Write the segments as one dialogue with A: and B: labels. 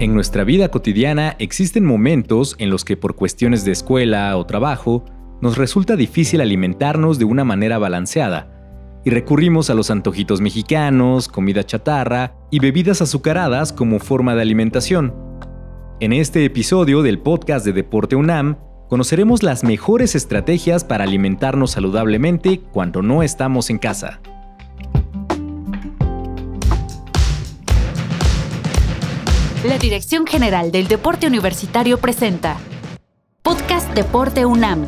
A: En nuestra vida cotidiana existen momentos en los que por cuestiones de escuela o trabajo nos resulta difícil alimentarnos de una manera balanceada y recurrimos a los antojitos mexicanos, comida chatarra y bebidas azucaradas como forma de alimentación. En este episodio del podcast de Deporte UNAM, conoceremos las mejores estrategias para alimentarnos saludablemente cuando no estamos en casa.
B: La Dirección General del Deporte Universitario presenta Podcast Deporte UNAM.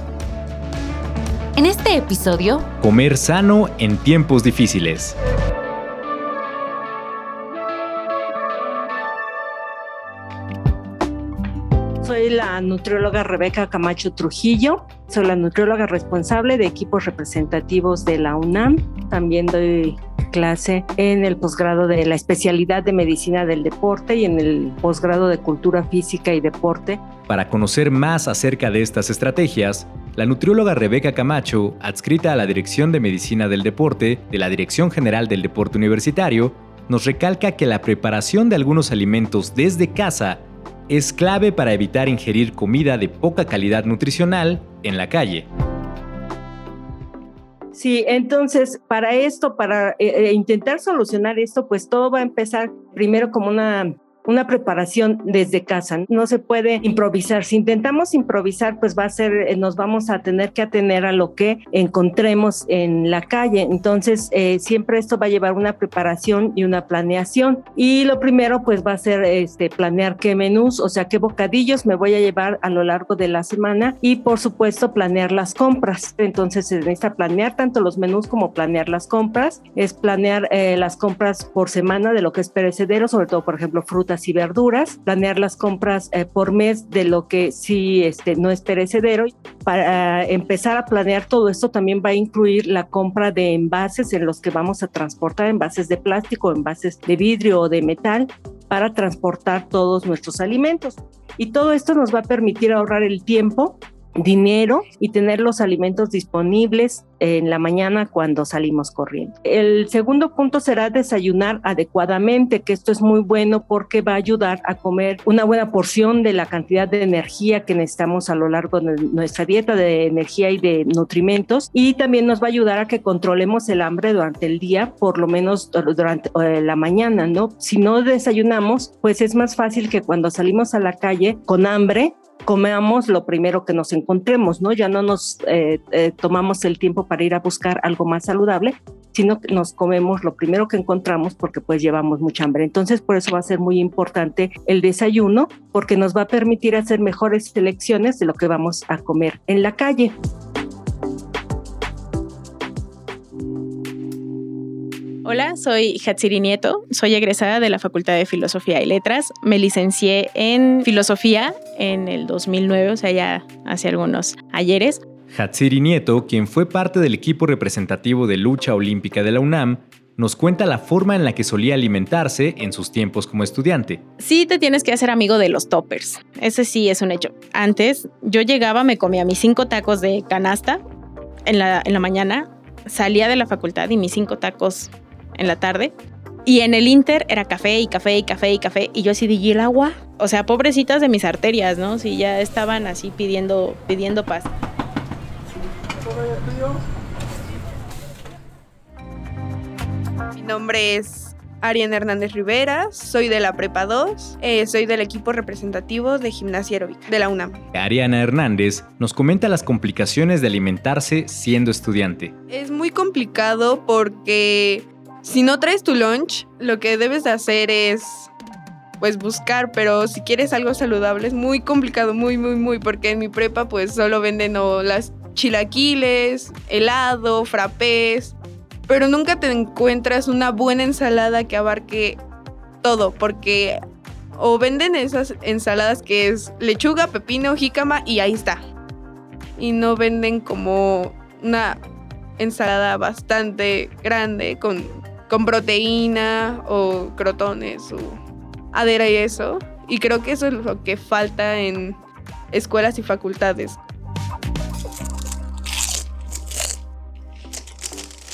B: En este episodio,
A: Comer sano en tiempos difíciles.
C: Soy la nutrióloga Rebeca Camacho Trujillo. Soy la nutrióloga responsable de equipos representativos de la UNAM. También doy clase en el posgrado de la especialidad de medicina del deporte y en el posgrado de cultura física y deporte.
A: Para conocer más acerca de estas estrategias, la nutrióloga Rebeca Camacho, adscrita a la Dirección de Medicina del Deporte de la Dirección General del Deporte Universitario, nos recalca que la preparación de algunos alimentos desde casa es clave para evitar ingerir comida de poca calidad nutricional en la calle.
C: Sí, entonces para esto, para eh, eh, intentar solucionar esto, pues todo va a empezar primero como una una preparación desde casa. No se puede improvisar. Si intentamos improvisar, pues va a ser, eh, nos vamos a tener que atener a lo que encontremos en la calle. Entonces, eh, siempre esto va a llevar una preparación y una planeación. Y lo primero, pues va a ser este, planear qué menús, o sea, qué bocadillos me voy a llevar a lo largo de la semana y, por supuesto, planear las compras. Entonces, se necesita planear tanto los menús como planear las compras. Es planear eh, las compras por semana de lo que es perecedero, sobre todo, por ejemplo, fruta y verduras, planear las compras eh, por mes de lo que sí este, no es perecedero. Para empezar a planear todo esto también va a incluir la compra de envases en los que vamos a transportar, envases de plástico, envases de vidrio o de metal para transportar todos nuestros alimentos. Y todo esto nos va a permitir ahorrar el tiempo dinero y tener los alimentos disponibles en la mañana cuando salimos corriendo. El segundo punto será desayunar adecuadamente, que esto es muy bueno porque va a ayudar a comer una buena porción de la cantidad de energía que necesitamos a lo largo de nuestra dieta de energía y de nutrimentos y también nos va a ayudar a que controlemos el hambre durante el día, por lo menos durante eh, la mañana, ¿no? Si no desayunamos, pues es más fácil que cuando salimos a la calle con hambre comamos lo primero que nos encontremos, ¿no? Ya no nos eh, eh, tomamos el tiempo para ir a buscar algo más saludable, sino que nos comemos lo primero que encontramos porque pues llevamos mucha hambre. Entonces por eso va a ser muy importante el desayuno porque nos va a permitir hacer mejores selecciones de lo que vamos a comer en la calle.
D: Hola, soy Hatsiri Nieto, soy egresada de la Facultad de Filosofía y Letras. Me licencié en Filosofía en el 2009, o sea, ya hace algunos ayeres.
A: Hatsiri Nieto, quien fue parte del equipo representativo de lucha olímpica de la UNAM, nos cuenta la forma en la que solía alimentarse en sus tiempos como estudiante.
D: Sí, te tienes que hacer amigo de los toppers. Ese sí es un hecho. Antes, yo llegaba, me comía mis cinco tacos de canasta en la, en la mañana, salía de la facultad y mis cinco tacos en la tarde. Y en el Inter era café y café y café y café. Y yo así dije, el agua? O sea, pobrecitas de mis arterias, ¿no? Si ya estaban así pidiendo, pidiendo paz. Mi nombre es Ariana Hernández Rivera, soy de la Prepa 2, eh, soy del equipo representativo de gimnasia aeróbica de la UNAM.
A: Ariana Hernández nos comenta las complicaciones de alimentarse siendo estudiante.
D: Es muy complicado porque si no traes tu lunch, lo que debes de hacer es pues buscar, pero si quieres algo saludable es muy complicado, muy, muy, muy, porque en mi prepa pues solo venden las chilaquiles, helado, frappés, pero nunca te encuentras una buena ensalada que abarque todo, porque o venden esas ensaladas que es lechuga, pepino, jícama y ahí está. Y no venden como una ensalada bastante grande con con proteína o crotones o adera y eso. Y creo que eso es lo que falta en escuelas y facultades.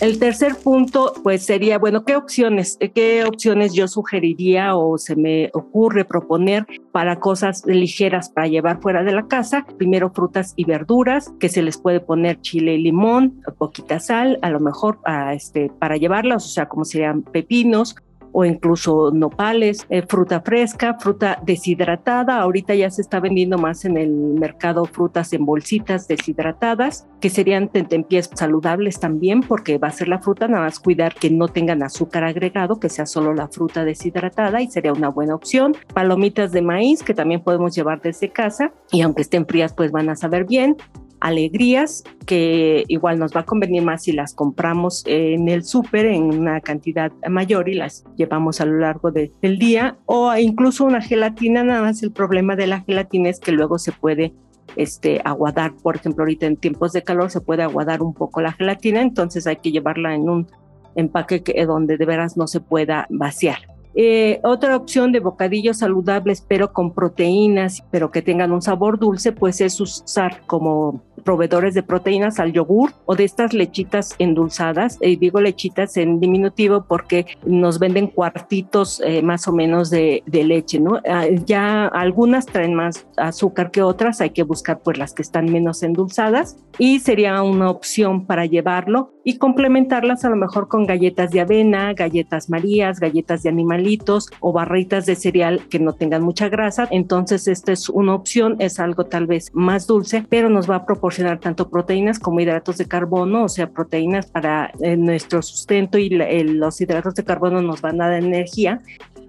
C: El tercer punto, pues sería, bueno, ¿qué opciones, qué opciones yo sugeriría o se me ocurre proponer para cosas ligeras para llevar fuera de la casa? Primero frutas y verduras, que se les puede poner chile y limón, poquita sal, a lo mejor para, este, para llevarlas, o sea, como serían pepinos, o incluso nopales, eh, fruta fresca, fruta deshidratada. Ahorita ya se está vendiendo más en el mercado frutas en bolsitas deshidratadas, que serían tentempiés saludables también, porque va a ser la fruta, nada más cuidar que no tengan azúcar agregado, que sea solo la fruta deshidratada y sería una buena opción. Palomitas de maíz, que también podemos llevar desde casa y aunque estén frías, pues van a saber bien alegrías que igual nos va a convenir más si las compramos en el súper en una cantidad mayor y las llevamos a lo largo del día o incluso una gelatina, nada más el problema de la gelatina es que luego se puede este, aguadar, por ejemplo, ahorita en tiempos de calor se puede aguadar un poco la gelatina, entonces hay que llevarla en un empaque que, donde de veras no se pueda vaciar. Eh, otra opción de bocadillos saludables, pero con proteínas, pero que tengan un sabor dulce, pues es usar como proveedores de proteínas al yogur o de estas lechitas endulzadas. y digo lechitas en diminutivo porque nos venden cuartitos eh, más o menos de, leche, ¿no? Ah, ya algunas traen más azúcar que otras, hay que buscar pues las que están menos endulzadas y sería una opción para llevarlo y complementarlas a lo mejor con galletas de avena, galletas marías, galletas de animalitos o barritas de cereal que no tengan mucha grasa. Entonces esta es una opción, es algo tal vez más dulce, pero nos va a proporcionar tanto proteínas como hidratos de carbono, o sea, proteínas para eh, nuestro sustento y los hidratos de carbono nos van a dar energía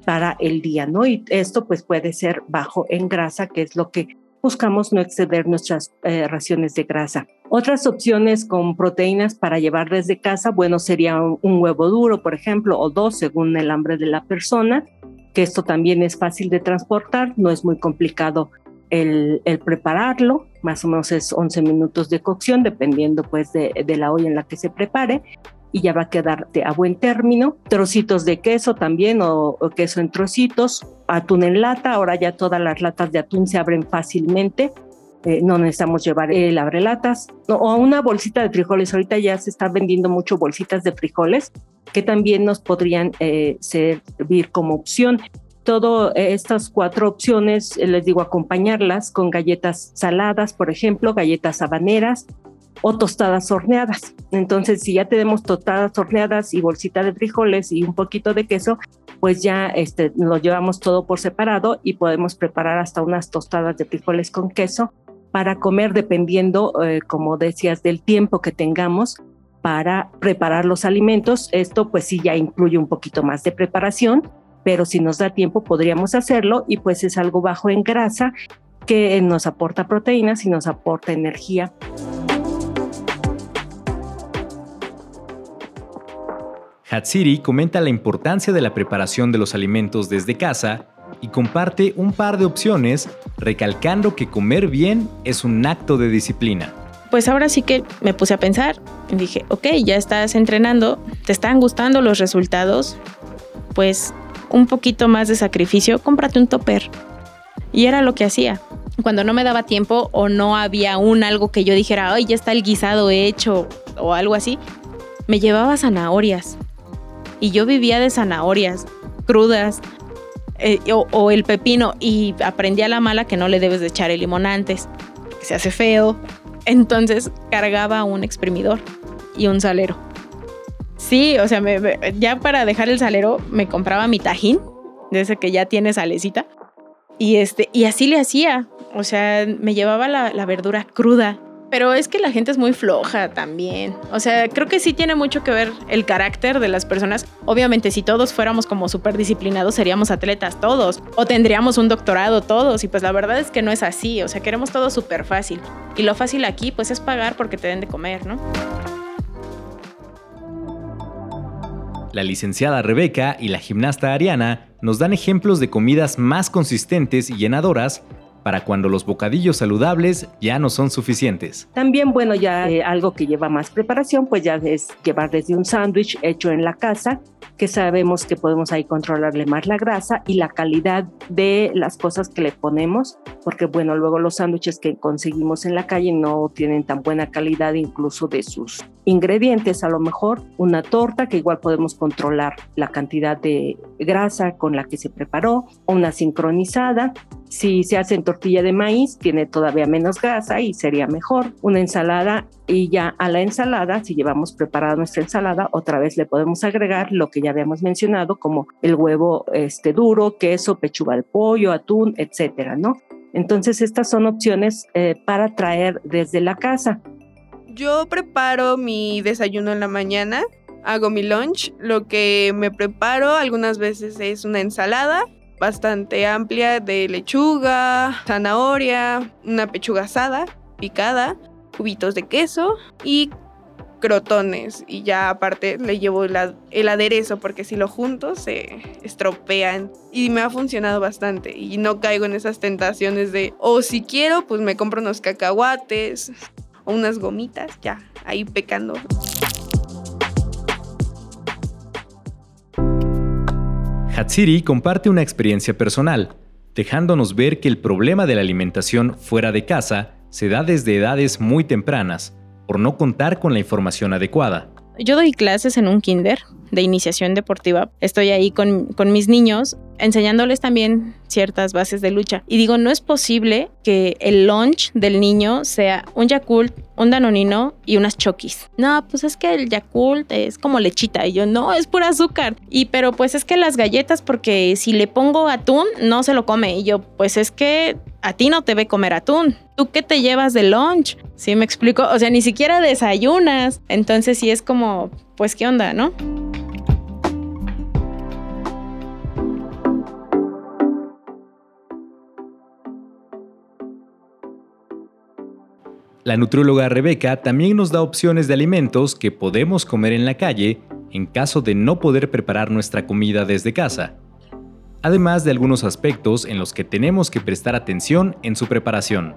C: para el día, ¿no? Y esto pues puede ser bajo en grasa, que es lo que buscamos no exceder nuestras eh, raciones de grasa. Otras opciones con proteínas para llevar desde casa, bueno, sería un, huevo duro, por ejemplo, o dos según el hambre de la persona, que esto también es fácil de transportar, no es muy complicado el, prepararlo, más o menos es 11 minutos de cocción, dependiendo pues de, de la olla en la que se prepare y ya va a quedarte a buen término. Trocitos de queso también o, queso en trocitos, atún en lata, ahora ya todas las latas de atún se abren fácilmente. Eh, no necesitamos llevar el abrelatas o una bolsita de frijoles. Ahorita ya se están vendiendo mucho bolsitas de frijoles que también nos podrían eh, servir como opción. Todas estas cuatro opciones, eh, les digo, acompañarlas con galletas saladas, por ejemplo, galletas habaneras, o tostadas horneadas. Entonces, si ya tenemos tostadas horneadas y bolsita de frijoles y un poquito de queso, pues ya este, lo llevamos todo por separado y podemos preparar hasta unas tostadas de frijoles con queso para comer dependiendo, eh, como decías, del tiempo que tengamos para preparar los alimentos. Esto pues sí ya incluye un poquito más de preparación, pero si nos da tiempo podríamos hacerlo y pues es algo bajo en grasa que nos aporta proteínas y nos aporta energía.
A: Hatsiri comenta la importancia de la preparación de los alimentos desde casa y comparte un par de opciones, recalcando que comer bien es un acto de disciplina.
E: Pues ahora sí que me puse a pensar y dije, ok, ya estás entrenando, te están gustando los resultados, pues un poquito más de sacrificio, cómprate un topper. Y era lo que hacía. Cuando no me daba tiempo o no había un algo que yo dijera, ay, ya está el guisado hecho o algo así, me llevaba zanahorias y yo vivía de zanahorias crudas eh, o, el pepino y aprendí a la mala que no le debes de echar el limón antes, que se hace feo. Entonces cargaba un exprimidor y un salero. Sí, o sea, ya para dejar el salero me compraba mi tajín, de ese que ya tiene salecita, y, este, y así le hacía. O sea, me llevaba la verdura cruda pero es que la gente es muy floja también. O sea, creo que sí tiene mucho que ver el carácter de las personas. Obviamente, si todos fuéramos como súper disciplinados, seríamos atletas todos. O tendríamos un doctorado todos. Y pues la verdad es que no es así. O sea, queremos todo súper fácil. Y lo fácil aquí, pues es pagar porque te den de comer, ¿no?
A: La licenciada Rebeca y la gimnasta Ariana nos dan ejemplos de comidas más consistentes y llenadoras para cuando los bocadillos saludables ya no son suficientes.
C: También, bueno, ya eh, algo que lleva más preparación, pues ya es llevar desde un sándwich hecho en la casa, que sabemos que podemos ahí controlarle más la grasa y la calidad de las cosas que le ponemos, porque bueno, luego los sándwiches que conseguimos en la calle no tienen tan buena calidad incluso de sus ingredientes, a lo mejor una torta que igual podemos controlar la cantidad de grasa con la que se preparó, una sincronizada, si se hace en tortilla de maíz, tiene todavía menos grasa y sería mejor. Una ensalada y ya a la ensalada, si llevamos preparada nuestra ensalada, otra vez le podemos agregar lo que ya habíamos mencionado, como el huevo este, duro, queso, pechuga de pollo, atún, etcétera, ¿no? Entonces, estas son opciones eh, para traer desde la casa.
D: Yo preparo mi desayuno en la mañana, hago mi lunch. Lo que me preparo algunas veces es una ensalada bastante amplia de lechuga, zanahoria, una pechuga asada, picada, cubitos de queso y crotones. Y ya aparte le llevo el aderezo porque si lo junto se estropean. Y me ha funcionado bastante. Y no caigo en esas tentaciones de, o si quiero, pues me compro unos cacahuates o unas gomitas, ya, ahí pecando.
A: Hatsiri comparte una experiencia personal, dejándonos ver que el problema de la alimentación fuera de casa se da desde edades muy tempranas, por no contar con la información adecuada.
E: Yo doy clases en un kinder de iniciación deportiva. Estoy ahí con, con mis niños enseñándoles también ciertas bases de lucha. Y digo, no es posible que el lunch del niño sea un Yakult, un Danonino y unas Chokis. No, pues es que el Yakult es como lechita. Y yo, no, es pura azúcar. Y pero pues es que las galletas, porque si le pongo atún, no se lo come. Y yo, pues es que a ti no te ve comer atún. ¿Tú qué te llevas de lunch? ¿Sí me explico? O sea, ni siquiera desayunas. Entonces sí es como, pues, ¿qué onda, no?
A: La nutrióloga Rebeca también nos da opciones de alimentos que podemos comer en la calle en caso de no poder preparar nuestra comida desde casa, además de algunos aspectos en los que tenemos que prestar atención en su preparación.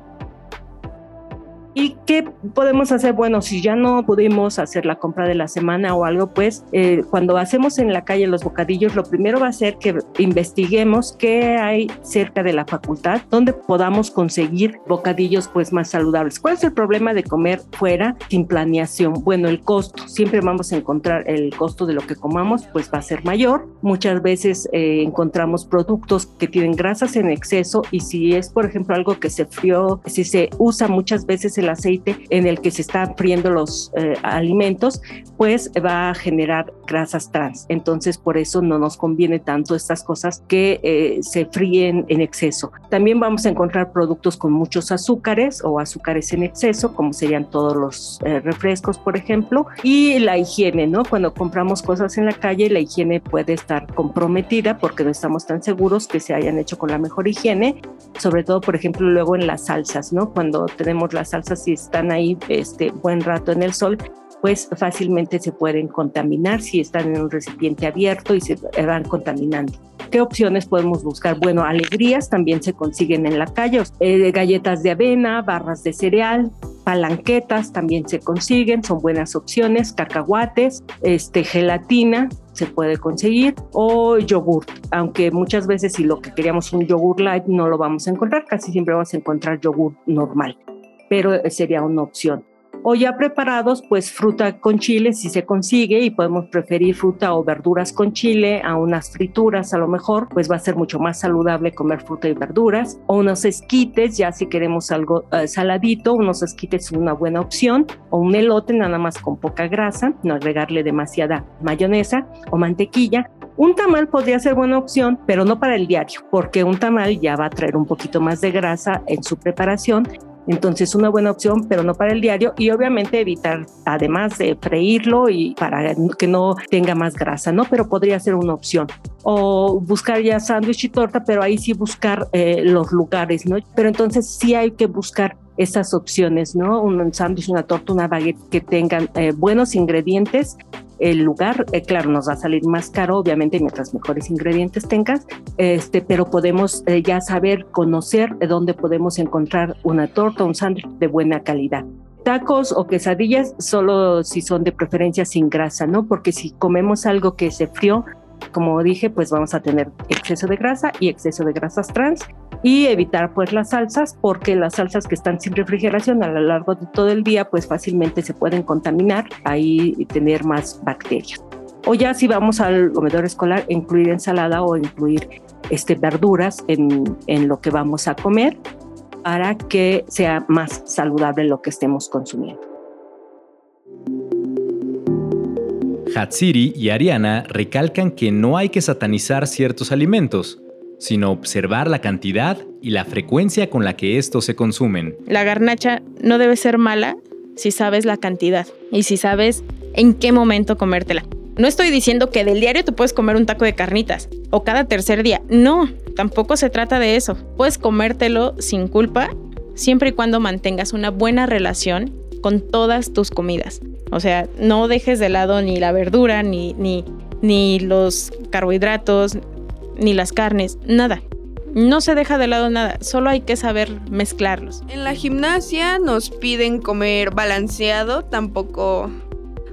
C: ¿Y qué podemos hacer? Bueno, si ya no pudimos hacer la compra de la semana o algo, pues eh, cuando hacemos en la calle los bocadillos, lo primero va a ser que investiguemos qué hay cerca de la facultad donde podamos conseguir bocadillos pues más saludables. ¿Cuál es el problema de comer fuera sin planeación? Bueno, el costo. Siempre vamos a encontrar el costo de lo que comamos, pues va a ser mayor. Muchas veces eh, encontramos productos que tienen grasas en exceso y si es, por ejemplo, algo que se frió, si se usa muchas veces el aceite en el que se están friendo los eh, alimentos, pues va a generar grasas trans. Entonces, por eso no nos conviene tanto estas cosas que eh, se fríen en exceso. También vamos a encontrar productos con muchos azúcares o azúcares en exceso, como serían todos los eh, refrescos, por ejemplo, y la higiene, ¿no? Cuando compramos cosas en la calle, la higiene puede estar comprometida porque no estamos tan seguros que se hayan hecho con la mejor higiene, sobre todo, por ejemplo, luego en las salsas, ¿no? Cuando tenemos las salsas si están ahí este buen rato en el sol, pues fácilmente se pueden contaminar si están en un recipiente abierto y se van contaminando. ¿Qué opciones podemos buscar? Bueno, alegrías también se consiguen en la calle, eh, galletas de avena, barras de cereal, palanquetas también se consiguen, son buenas opciones, cacahuates, este, gelatina se puede conseguir o yogur, aunque muchas veces si lo que queríamos un yogur light no lo vamos a encontrar, casi siempre vamos a encontrar yogur normal pero sería una opción. O ya preparados, pues fruta con chile si se consigue y podemos preferir fruta o verduras con chile a unas frituras a lo mejor, pues va a ser mucho más saludable comer fruta y verduras. O unos esquites, ya si queremos algo eh, saladito, unos esquites es una buena opción. O un elote nada más con poca grasa, no agregarle demasiada mayonesa o mantequilla. Un tamal podría ser buena opción, pero no para el diario, porque un tamal ya va a traer un poquito más de grasa en su preparación entonces, una buena opción, pero no para el diario y obviamente evitar, además de freírlo y para que no tenga más grasa, ¿no? Pero podría ser una opción. O buscar ya sándwich y torta, pero ahí sí buscar eh, los lugares, ¿no? Pero entonces sí hay que buscar esas opciones, ¿no? Un sándwich, una torta, una baguette que tengan eh, buenos ingredientes el lugar, eh, claro, nos va a salir más caro, obviamente, mientras mejores ingredientes tengas, este, pero podemos eh, ya saber, conocer dónde podemos encontrar una torta, un sándwich de buena calidad tacos o quesadillas solo si son de preferencia sin grasa, ¿no? Porque si comemos algo que se frío, como dije, pues vamos a tener exceso de grasa y exceso de grasas trans y evitar pues las salsas porque las salsas que están sin refrigeración a lo largo de todo el día pues fácilmente se pueden contaminar ahí y tener más bacterias. O ya si vamos al comedor escolar, incluir ensalada o incluir este, verduras en, en lo que vamos a comer para que sea más saludable lo que estemos consumiendo.
A: Hatsiri y Ariana recalcan que no hay que satanizar ciertos alimentos, sino observar la cantidad y la frecuencia con la que estos se consumen.
E: La garnacha no debe ser mala si sabes la cantidad y si sabes en qué momento comértela. No estoy diciendo que del diario te puedes comer un taco de carnitas o cada tercer día. No, tampoco se trata de eso. Puedes comértelo sin culpa siempre y cuando mantengas una buena relación con todas tus comidas. O sea, no dejes de lado ni la verdura, ni, ni, ni los carbohidratos, ni las carnes, nada. No se deja de lado nada, solo hay que saber mezclarlos.
D: En la gimnasia nos piden comer balanceado, tampoco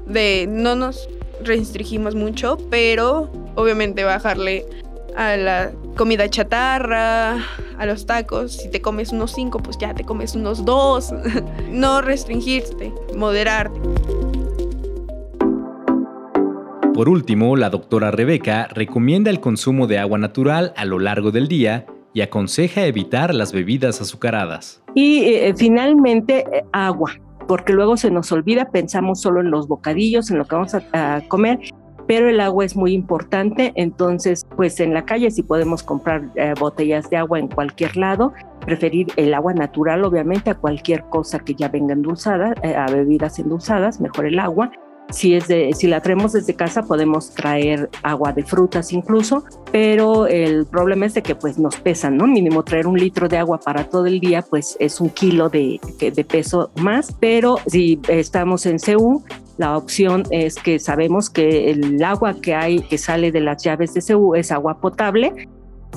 D: de no nos restringimos mucho, pero obviamente bajarle a la comida chatarra, a los tacos. Si te comes unos cinco, pues ya te comes unos dos. no restringirte, moderarte.
A: Por último, la doctora Rebeca recomienda el consumo de agua natural a lo largo del día y aconseja evitar las bebidas azucaradas.
C: Y eh, finalmente, eh, agua, porque luego se nos olvida, pensamos solo en los bocadillos, en lo que vamos a, comer, pero el agua es muy importante, entonces pues en la calle si podemos comprar eh, botellas de agua en cualquier lado, preferir el agua natural obviamente a cualquier cosa que ya venga endulzada, a bebidas endulzadas, mejor el agua si, es la traemos desde casa podemos traer agua de frutas incluso, pero el problema es de que pues nos pesan, ¿no? Mínimo traer un litro de agua para todo el día pues es un kilo de, de peso más, pero si estamos en CEU, la opción es que sabemos que el agua que hay que sale de las llaves de CEU es agua potable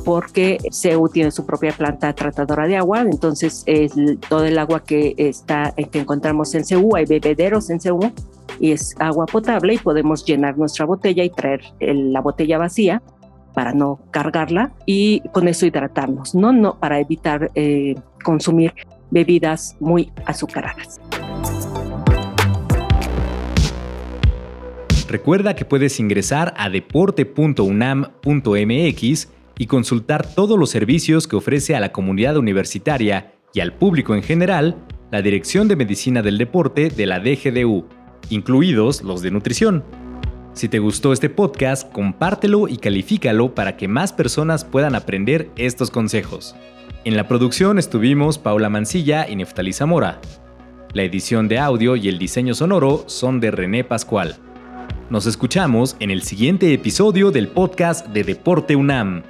C: porque CEU tiene su propia planta tratadora de agua, entonces es todo el agua que está que encontramos en CEU, hay bebederos en CEU y es agua potable y podemos llenar nuestra botella y traer la botella vacía para no cargarla y con eso hidratarnos, no, no para evitar eh, consumir bebidas muy azucaradas.
A: Recuerda que puedes ingresar a deporte.unam.mx y consultar todos los servicios que ofrece a la comunidad universitaria y al público en general la Dirección de Medicina del Deporte de la DGDU incluidos los de nutrición. Si te gustó este podcast, compártelo y califícalo para que más personas puedan aprender estos consejos. En la producción estuvimos Paula Mancilla y Neftali Zamora. La edición de audio y el diseño sonoro son de René Pascual. Nos escuchamos en el siguiente episodio del podcast de Deporte UNAM.